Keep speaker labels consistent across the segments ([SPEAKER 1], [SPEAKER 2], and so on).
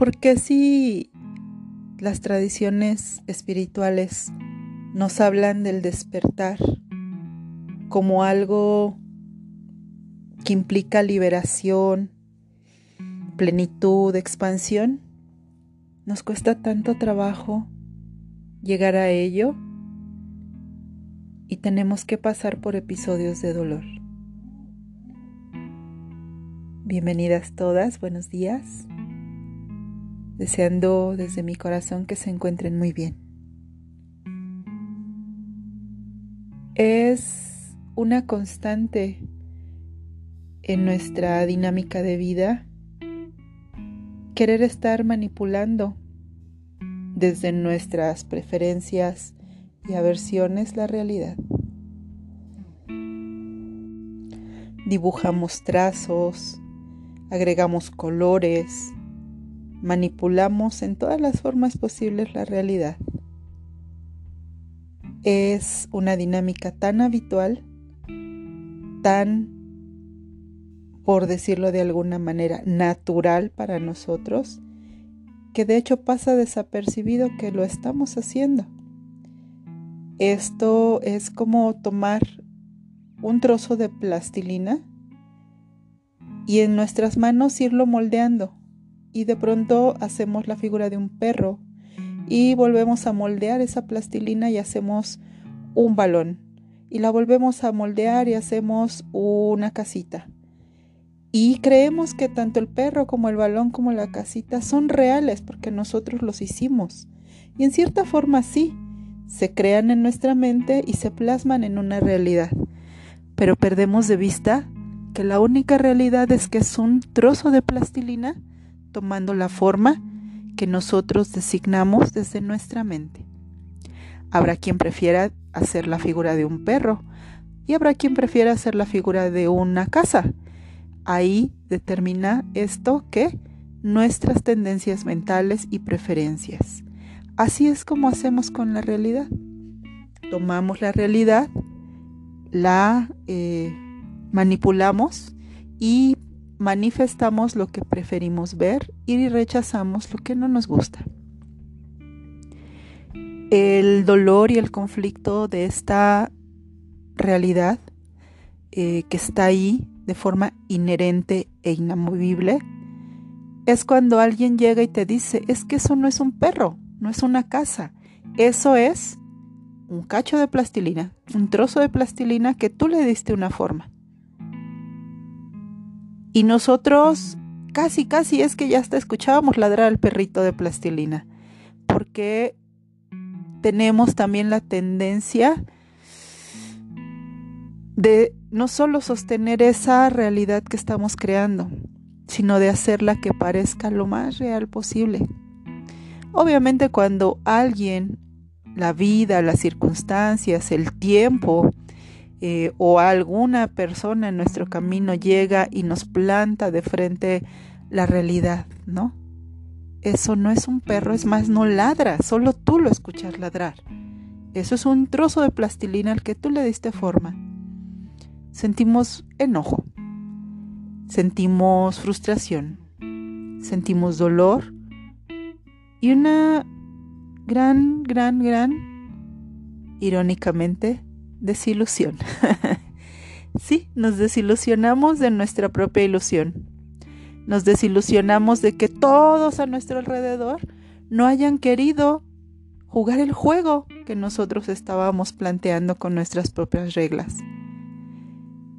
[SPEAKER 1] ¿Por qué si las tradiciones espirituales nos hablan del despertar como algo que implica liberación, plenitud, expansión? Nos cuesta tanto trabajo llegar a ello y tenemos que pasar por episodios de dolor. Bienvenidas todas, buenos días. Deseando desde mi corazón que se encuentren muy bien. Es una constante en nuestra dinámica de vida querer estar manipulando desde nuestras preferencias y aversiones la realidad. Dibujamos trazos, agregamos colores, manipulamos en todas las formas posibles la realidad. Es una dinámica tan habitual, tan, por decirlo de alguna manera, natural para nosotros, que de hecho pasa desapercibido que lo estamos haciendo. Esto es como tomar un trozo de plastilina y en nuestras manos irlo moldeando. Y de pronto hacemos la figura de un perro y volvemos a moldear esa plastilina y hacemos un balón. Y la volvemos a moldear y hacemos una casita. Y creemos que tanto el perro como el balón como la casita son reales porque nosotros los hicimos. Y en cierta forma sí, se crean en nuestra mente y se plasman en una realidad. Pero perdemos de vista que la única realidad es que es un trozo de plastilina tomando la forma que nosotros designamos desde nuestra mente. Habrá quien prefiera hacer la figura de un perro y habrá quien prefiera hacer la figura de una casa. Ahí determina esto que nuestras tendencias mentales y preferencias. Así es como hacemos con la realidad. Tomamos la realidad, la eh, manipulamos y manifestamos lo que preferimos ver y rechazamos lo que no nos gusta. El dolor y el conflicto de esta realidad eh, que está ahí de forma inherente e inamovible es cuando alguien llega y te dice, es que eso no es un perro, no es una casa, eso es un cacho de plastilina, un trozo de plastilina que tú le diste una forma. Y nosotros casi, casi es que ya hasta escuchábamos ladrar al perrito de plastilina, porque tenemos también la tendencia de no solo sostener esa realidad que estamos creando, sino de hacerla que parezca lo más real posible. Obviamente cuando alguien, la vida, las circunstancias, el tiempo, eh, o alguna persona en nuestro camino llega y nos planta de frente la realidad, ¿no? Eso no es un perro, es más, no ladra, solo tú lo escuchas ladrar. Eso es un trozo de plastilina al que tú le diste forma. Sentimos enojo, sentimos frustración, sentimos dolor y una gran, gran, gran, irónicamente, desilusión. sí, nos desilusionamos de nuestra propia ilusión. Nos desilusionamos de que todos a nuestro alrededor no hayan querido jugar el juego que nosotros estábamos planteando con nuestras propias reglas.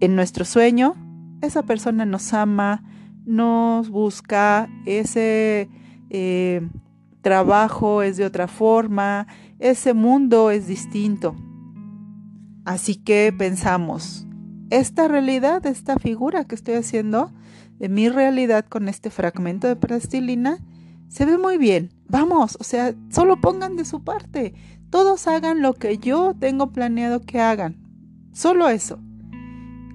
[SPEAKER 1] En nuestro sueño, esa persona nos ama, nos busca, ese eh, trabajo es de otra forma, ese mundo es distinto. Así que pensamos, esta realidad, esta figura que estoy haciendo de mi realidad con este fragmento de plastilina, se ve muy bien. Vamos, o sea, solo pongan de su parte. Todos hagan lo que yo tengo planeado que hagan. Solo eso.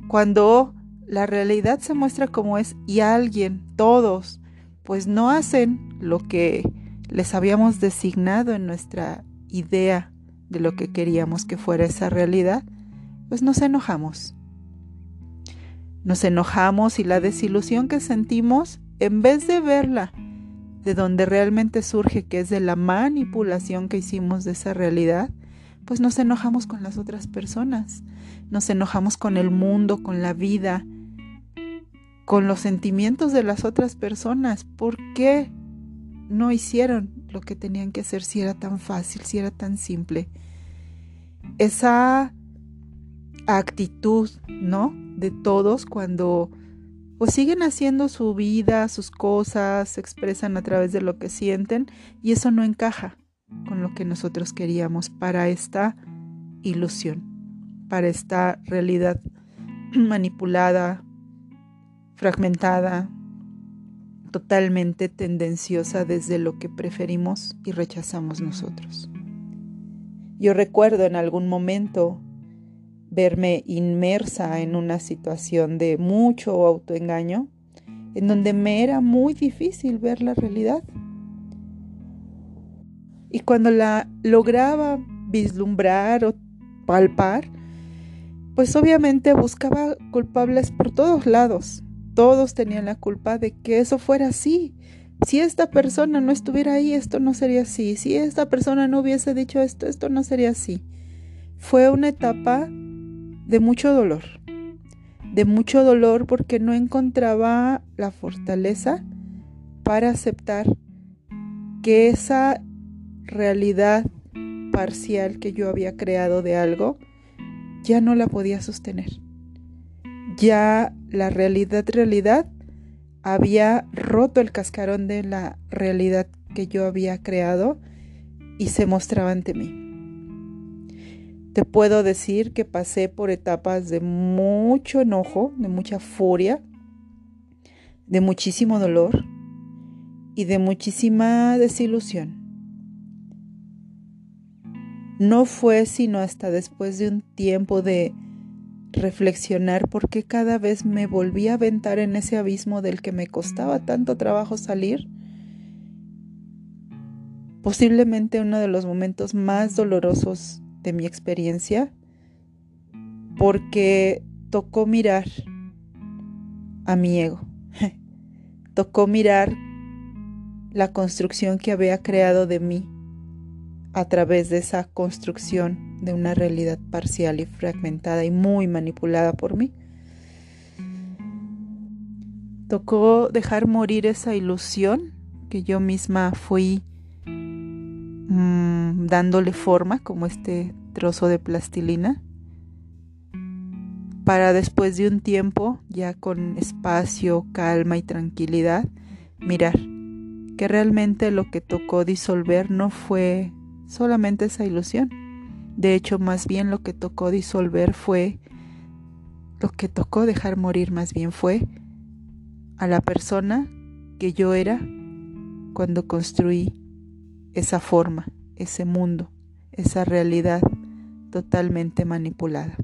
[SPEAKER 1] Cuando la realidad se muestra como es y alguien, todos, pues no hacen lo que les habíamos designado en nuestra idea de lo que queríamos que fuera esa realidad, pues nos enojamos. Nos enojamos y la desilusión que sentimos, en vez de verla de donde realmente surge, que es de la manipulación que hicimos de esa realidad, pues nos enojamos con las otras personas, nos enojamos con el mundo, con la vida, con los sentimientos de las otras personas. ¿Por qué no hicieron lo que tenían que hacer si era tan fácil, si era tan simple? Esa actitud, ¿no? De todos cuando pues siguen haciendo su vida, sus cosas, se expresan a través de lo que sienten y eso no encaja con lo que nosotros queríamos para esta ilusión, para esta realidad manipulada, fragmentada, totalmente tendenciosa desde lo que preferimos y rechazamos nosotros. Yo recuerdo en algún momento verme inmersa en una situación de mucho autoengaño, en donde me era muy difícil ver la realidad. Y cuando la lograba vislumbrar o palpar, pues obviamente buscaba culpables por todos lados. Todos tenían la culpa de que eso fuera así. Si esta persona no estuviera ahí, esto no sería así. Si esta persona no hubiese dicho esto, esto no sería así. Fue una etapa de mucho dolor, de mucho dolor porque no encontraba la fortaleza para aceptar que esa realidad parcial que yo había creado de algo ya no la podía sostener. Ya la realidad realidad había roto el cascarón de la realidad que yo había creado y se mostraba ante mí. Te puedo decir que pasé por etapas de mucho enojo, de mucha furia, de muchísimo dolor y de muchísima desilusión. No fue sino hasta después de un tiempo de reflexionar por qué cada vez me volví a aventar en ese abismo del que me costaba tanto trabajo salir. Posiblemente uno de los momentos más dolorosos de mi experiencia porque tocó mirar a mi ego, tocó mirar la construcción que había creado de mí a través de esa construcción de una realidad parcial y fragmentada y muy manipulada por mí. Tocó dejar morir esa ilusión que yo misma fui Mm, dándole forma como este trozo de plastilina para después de un tiempo, ya con espacio, calma y tranquilidad, mirar que realmente lo que tocó disolver no fue solamente esa ilusión. De hecho, más bien lo que tocó disolver fue, lo que tocó dejar morir más bien fue a la persona que yo era cuando construí esa forma, ese mundo, esa realidad totalmente manipulada.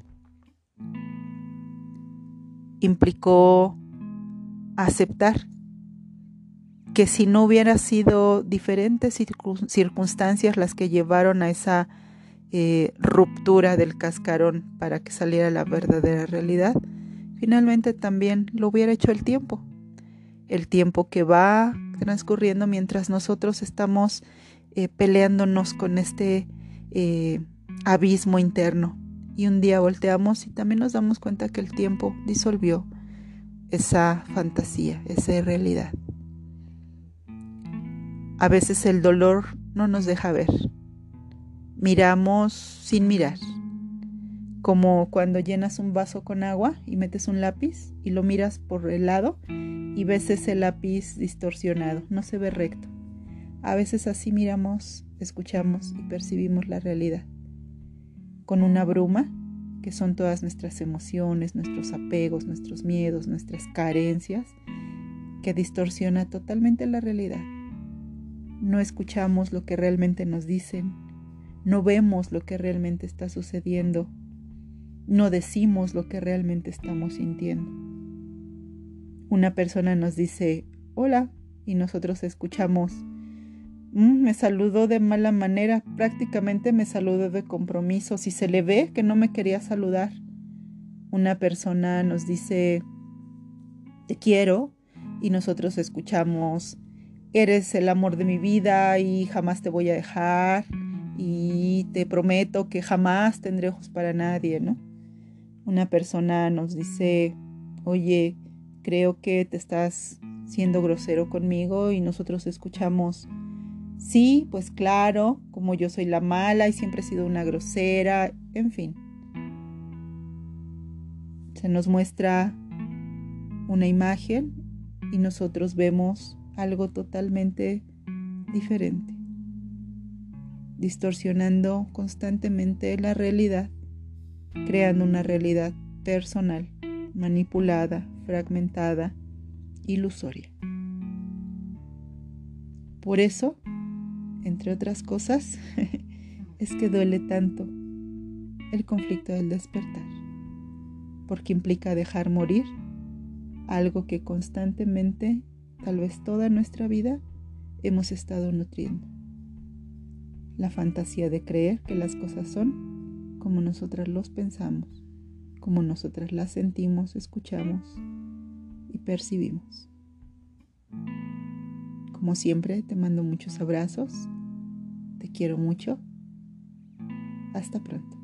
[SPEAKER 1] Implicó aceptar que si no hubiera sido diferentes circunstancias las que llevaron a esa eh, ruptura del cascarón para que saliera la verdadera realidad, finalmente también lo hubiera hecho el tiempo. El tiempo que va transcurriendo mientras nosotros estamos eh, peleándonos con este eh, abismo interno. Y un día volteamos y también nos damos cuenta que el tiempo disolvió esa fantasía, esa realidad. A veces el dolor no nos deja ver. Miramos sin mirar. Como cuando llenas un vaso con agua y metes un lápiz y lo miras por el lado y ves ese lápiz distorsionado, no se ve recto. A veces así miramos, escuchamos y percibimos la realidad, con una bruma, que son todas nuestras emociones, nuestros apegos, nuestros miedos, nuestras carencias, que distorsiona totalmente la realidad. No escuchamos lo que realmente nos dicen, no vemos lo que realmente está sucediendo, no decimos lo que realmente estamos sintiendo. Una persona nos dice, hola, y nosotros escuchamos, Mm, me saludó de mala manera, prácticamente me saludó de compromiso. Si se le ve que no me quería saludar, una persona nos dice, te quiero, y nosotros escuchamos, eres el amor de mi vida y jamás te voy a dejar y te prometo que jamás tendré ojos para nadie, ¿no? Una persona nos dice, oye, creo que te estás siendo grosero conmigo y nosotros escuchamos, sí, pues claro, como yo soy la mala y siempre he sido una grosera, en fin. Se nos muestra una imagen y nosotros vemos algo totalmente diferente, distorsionando constantemente la realidad, creando una realidad personal, manipulada, fragmentada, ilusoria. Por eso, entre otras cosas, es que duele tanto el conflicto del despertar, porque implica dejar morir algo que constantemente, tal vez toda nuestra vida, hemos estado nutriendo. La fantasía de creer que las cosas son como nosotras los pensamos, como nosotras las sentimos, escuchamos y percibimos. Como siempre, te mando muchos abrazos, te quiero mucho, hasta pronto.